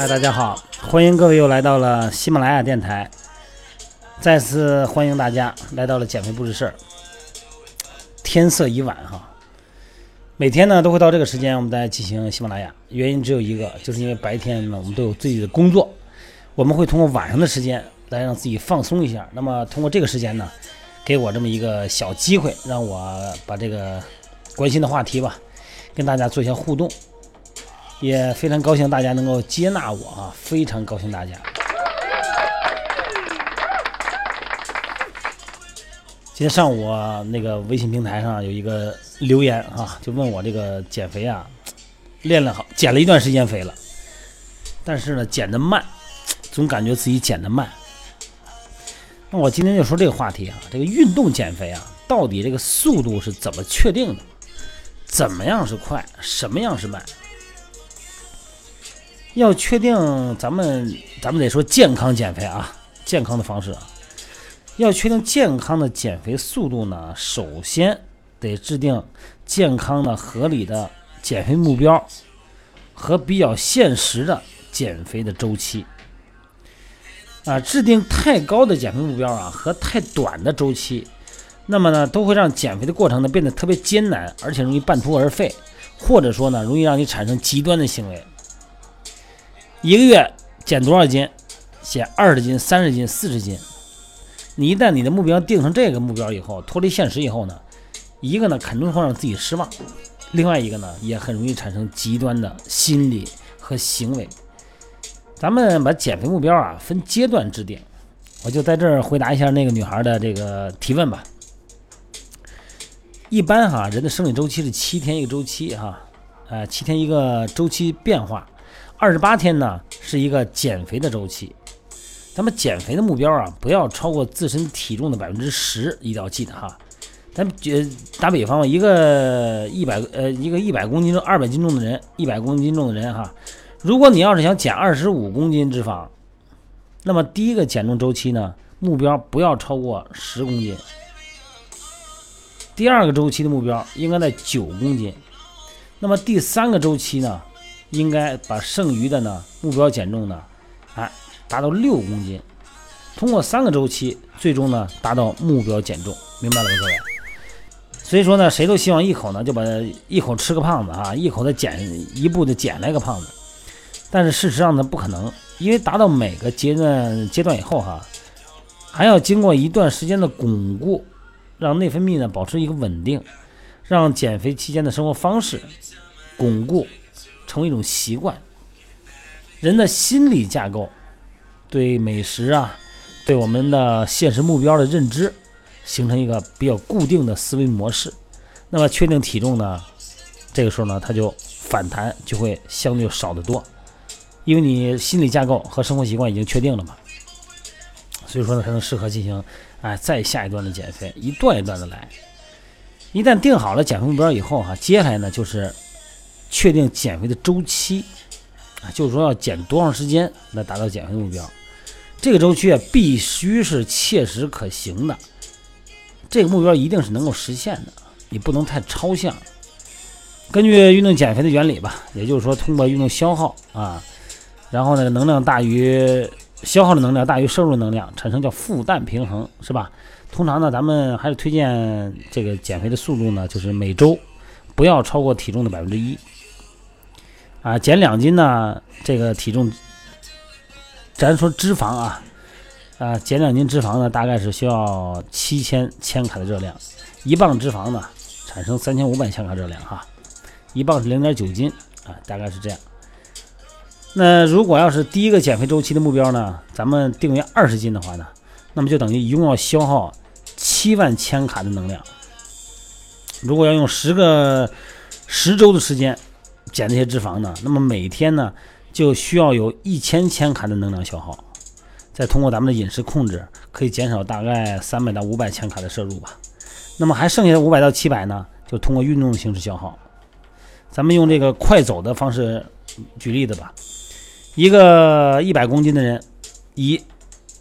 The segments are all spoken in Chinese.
嗨，大家好，欢迎各位又来到了喜马拉雅电台，再次欢迎大家来到了减肥不是事儿。天色已晚哈，每天呢都会到这个时间，我们再进行喜马拉雅，原因只有一个，就是因为白天呢我们都有自己的工作，我们会通过晚上的时间来让自己放松一下。那么通过这个时间呢，给我这么一个小机会，让我把这个关心的话题吧，跟大家做一下互动。也非常高兴大家能够接纳我啊，非常高兴大家。今天上午那个微信平台上有一个留言啊，就问我这个减肥啊，练了好，减了一段时间肥了，但是呢减的慢，总感觉自己减的慢。那我今天就说这个话题啊，这个运动减肥啊，到底这个速度是怎么确定的？怎么样是快？什么样是慢？要确定咱们，咱们得说健康减肥啊，健康的方式啊。要确定健康的减肥速度呢，首先得制定健康的、合理的减肥目标和比较现实的减肥的周期。啊，制定太高的减肥目标啊和太短的周期，那么呢，都会让减肥的过程呢变得特别艰难，而且容易半途而废，或者说呢，容易让你产生极端的行为。一个月减多少斤？减二十斤、三十斤、四十斤。你一旦你的目标定成这个目标以后，脱离现实以后呢，一个呢肯定会让自己失望，另外一个呢也很容易产生极端的心理和行为。咱们把减肥目标啊分阶段制定，我就在这儿回答一下那个女孩的这个提问吧。一般哈，人的生理周期是七天一个周期哈，呃，七天一个周期变化。二十八天呢是一个减肥的周期，咱们减肥的目标啊，不要超过自身体重的百分之十，一定要记得哈。咱呃打比方吧，一个一百呃一个一百公斤重、二百斤重的人，一百公斤重的人哈，如果你要是想减二十五公斤脂肪，那么第一个减重周期呢，目标不要超过十公斤。第二个周期的目标应该在九公斤，那么第三个周期呢？应该把剩余的呢目标减重呢，哎，达到六公斤，通过三个周期，最终呢达到目标减重，明白了吗，各位？所以说呢，谁都希望一口呢就把一口吃个胖子啊，一口的减一步的减来个胖子，但是事实上呢不可能，因为达到每个阶段阶段以后哈，还要经过一段时间的巩固，让内分泌呢保持一个稳定，让减肥期间的生活方式巩固。成为一种习惯，人的心理架构对美食啊，对我们的现实目标的认知，形成一个比较固定的思维模式。那么确定体重呢，这个时候呢，它就反弹就会相对少得多，因为你心理架构和生活习惯已经确定了嘛。所以说呢，才能适合进行哎再下一段的减肥，一段一段的来。一旦定好了减肥目标以后哈，接下来呢就是。确定减肥的周期啊，就是说要减多长时间来达到减肥目标。这个周期啊，必须是切实可行的。这个目标一定是能够实现的，你不能太抽象。根据运动减肥的原理吧，也就是说，通过运动消耗啊，然后呢，能量大于消耗的能量大于摄入能量，产生叫负氮平衡，是吧？通常呢，咱们还是推荐这个减肥的速度呢，就是每周不要超过体重的百分之一。啊，减两斤呢？这个体重，咱说脂肪啊，啊，减两斤脂肪呢，大概是需要七千千卡的热量，一磅脂肪呢，产生三千五百千卡热量哈，一磅是零点九斤啊，大概是这样。那如果要是第一个减肥周期的目标呢，咱们定为二十斤的话呢，那么就等于一共要消耗七万千卡的能量。如果要用十个十周的时间。减那些脂肪呢，那么每天呢就需要有一千千卡的能量消耗，再通过咱们的饮食控制，可以减少大概三百到五百千卡的摄入吧。那么还剩下的五百到七百呢，就通过运动的形式消耗。咱们用这个快走的方式举例子吧，一个一百公斤的人，以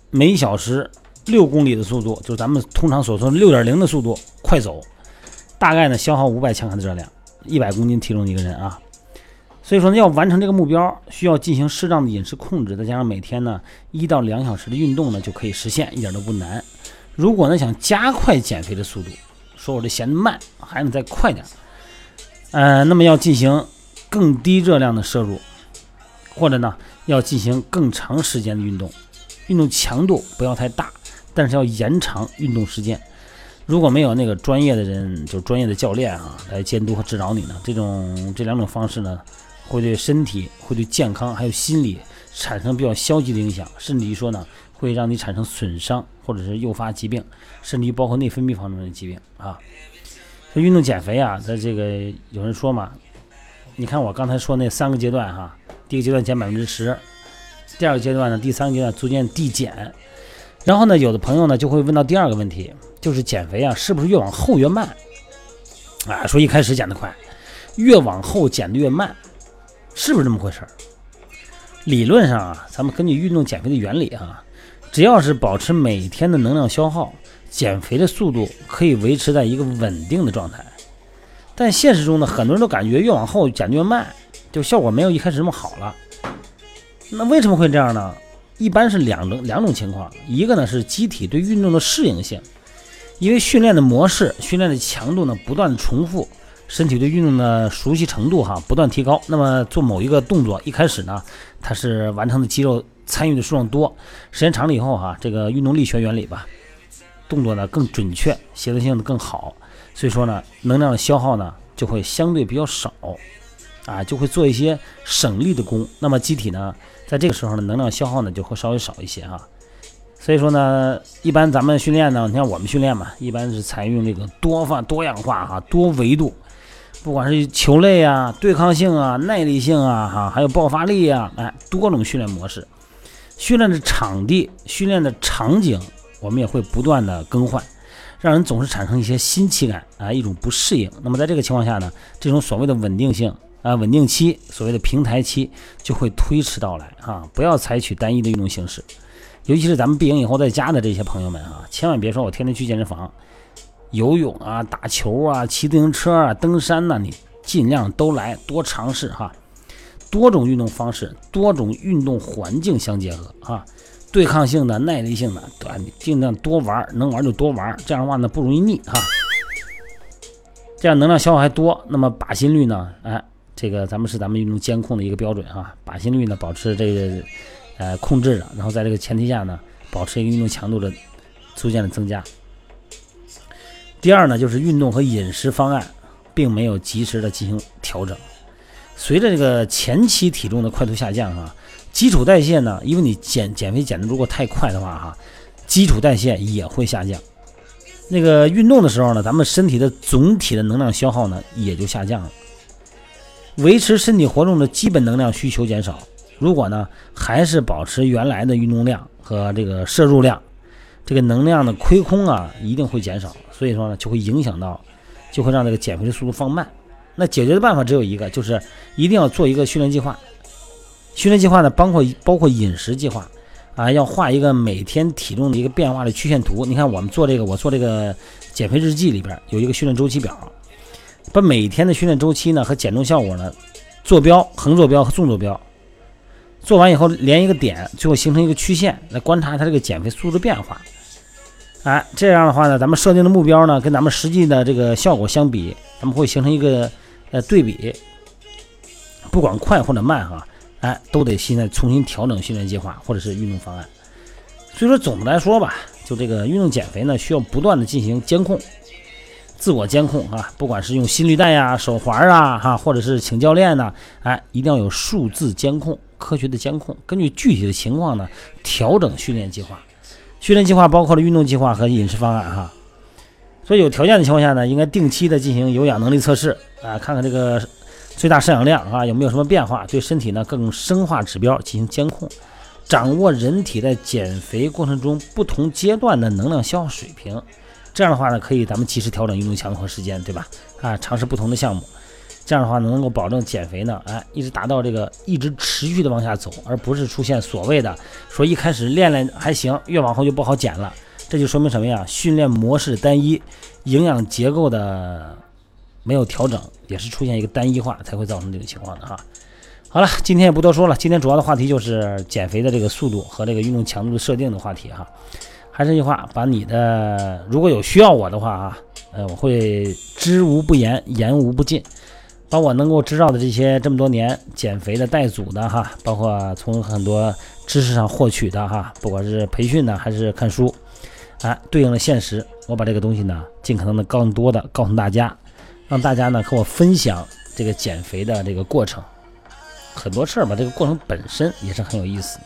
每小时六公里的速度，就是咱们通常所说的六点零的速度快走，大概呢消耗五百千卡的热量，一百公斤体重一个人啊。所以说呢，要完成这个目标，需要进行适当的饮食控制，再加上每天呢一到两小时的运动呢，就可以实现，一点都不难。如果呢想加快减肥的速度，说我这嫌慢，还能再快点，呃，那么要进行更低热量的摄入，或者呢要进行更长时间的运动，运动强度不要太大，但是要延长运动时间。如果没有那个专业的人，就是专业的教练啊，来监督和指导你呢，这种这两种方式呢。会对身体、会对健康还有心理产生比较消极的影响，甚至于说呢，会让你产生损伤，或者是诱发疾病，甚至于包括内分泌方面的疾病啊。这运动减肥啊，在这个有人说嘛，你看我刚才说那三个阶段哈，第一个阶段减百分之十，第二个阶段呢，第三个阶段逐渐递减，然后呢，有的朋友呢就会问到第二个问题，就是减肥啊，是不是越往后越慢？啊，说一开始减得快，越往后减得越慢。是不是这么回事儿？理论上啊，咱们根据运动减肥的原理啊，只要是保持每天的能量消耗，减肥的速度可以维持在一个稳定的状态。但现实中呢，很多人都感觉越往后减越慢，就效果没有一开始那么好了。那为什么会这样呢？一般是两种两种情况，一个呢是机体对运动的适应性，因为训练的模式、训练的强度呢不断重复。身体对运动的熟悉程度哈不断提高，那么做某一个动作一开始呢，它是完成的肌肉参与的数量多，时间长了以后哈，这个运动力学原理吧，动作呢更准确，协调性更好，所以说呢，能量的消耗呢就会相对比较少，啊，就会做一些省力的功，那么机体呢在这个时候呢，能量消耗呢就会稍微少一些哈，所以说呢，一般咱们训练呢，你看我们训练嘛，一般是采用这个多范多样化哈多维度。不管是球类啊、对抗性啊、耐力性啊，哈，还有爆发力啊，哎，多种训练模式，训练的场地、训练的场景，我们也会不断的更换，让人总是产生一些新奇感啊，一种不适应。那么在这个情况下呢，这种所谓的稳定性啊、稳定期，所谓的平台期就会推迟到来啊。不要采取单一的运动形式，尤其是咱们闭营以后在家的这些朋友们啊，千万别说我天天去健身房。游泳啊，打球啊，骑自行车啊，登山呐，你尽量都来，多尝试哈，多种运动方式，多种运动环境相结合啊，对抗性的、耐力性的，对吧？你尽量多玩，能玩就多玩，这样的话呢不容易腻哈，这样能量消耗还多，那么靶心率呢？哎，这个咱们是咱们运动监控的一个标准哈，靶心率呢保持这个呃控制着，然后在这个前提下呢，保持一个运动强度的逐渐的增加。第二呢，就是运动和饮食方案并没有及时的进行调整。随着这个前期体重的快速下降，哈，基础代谢呢，因为你减减肥减的如果太快的话，哈，基础代谢也会下降。那个运动的时候呢，咱们身体的总体的能量消耗呢也就下降了。维持身体活动的基本能量需求减少，如果呢还是保持原来的运动量和这个摄入量。这个能量的亏空啊，一定会减少，所以说呢，就会影响到，就会让这个减肥的速度放慢。那解决的办法只有一个，就是一定要做一个训练计划。训练计划呢，包括包括饮食计划啊，要画一个每天体重的一个变化的曲线图。你看我们做这个，我做这个减肥日记里边有一个训练周期表，把每天的训练周期呢和减重效果呢，坐标、横坐标和纵坐标。做完以后连一个点，最后形成一个曲线来观察它这个减肥速度变化。哎，这样的话呢，咱们设定的目标呢，跟咱们实际的这个效果相比，咱们会形成一个呃对比。不管快或者慢哈，哎，都得现在重新调整训练计划或者是运动方案。所以说，总的来说吧，就这个运动减肥呢，需要不断的进行监控，自我监控啊，不管是用心率带呀、手环啊，哈，或者是请教练呢，哎，一定要有数字监控、科学的监控，根据具体的情况呢，调整训练计划。训练计划包括了运动计划和饮食方案哈，所以有条件的情况下呢，应该定期的进行有氧能力测试啊，看看这个最大摄氧量啊有没有什么变化，对身体呢更生化指标进行监控，掌握人体在减肥过程中不同阶段的能量消耗水平，这样的话呢，可以咱们及时调整运动强度和时间，对吧？啊，尝试不同的项目。这样的话能够保证减肥呢，哎，一直达到这个一直持续的往下走，而不是出现所谓的说一开始练练还行，越往后就不好减了。这就说明什么呀？训练模式单一，营养结构的没有调整，也是出现一个单一化才会造成这个情况的哈。好了，今天也不多说了，今天主要的话题就是减肥的这个速度和这个运动强度的设定的话题哈。还是那句话，把你的如果有需要我的话啊，呃，我会知无不言，言无不尽，把我能够知道的这些这么多年减肥的带组的哈，包括从很多知识上获取的哈，不管是培训呢还是看书，啊，对应了现实，我把这个东西呢，尽可能的更多的告诉大家，让大家呢和我分享这个减肥的这个过程。很多事儿吧，这个过程本身也是很有意思。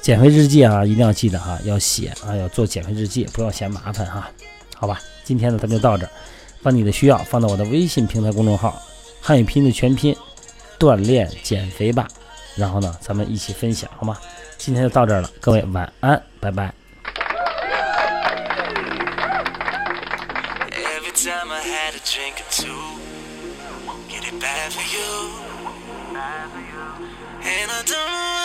减肥日记啊，一定要记得哈，要写啊，要做减肥日记，不要嫌麻烦哈。好吧，今天呢咱们就到这儿，把你的需要放到我的微信平台公众号“汉语拼音的全拼”，锻炼减肥吧。然后呢，咱们一起分享好吗？今天就到这儿了，各位晚安，拜拜。And I don't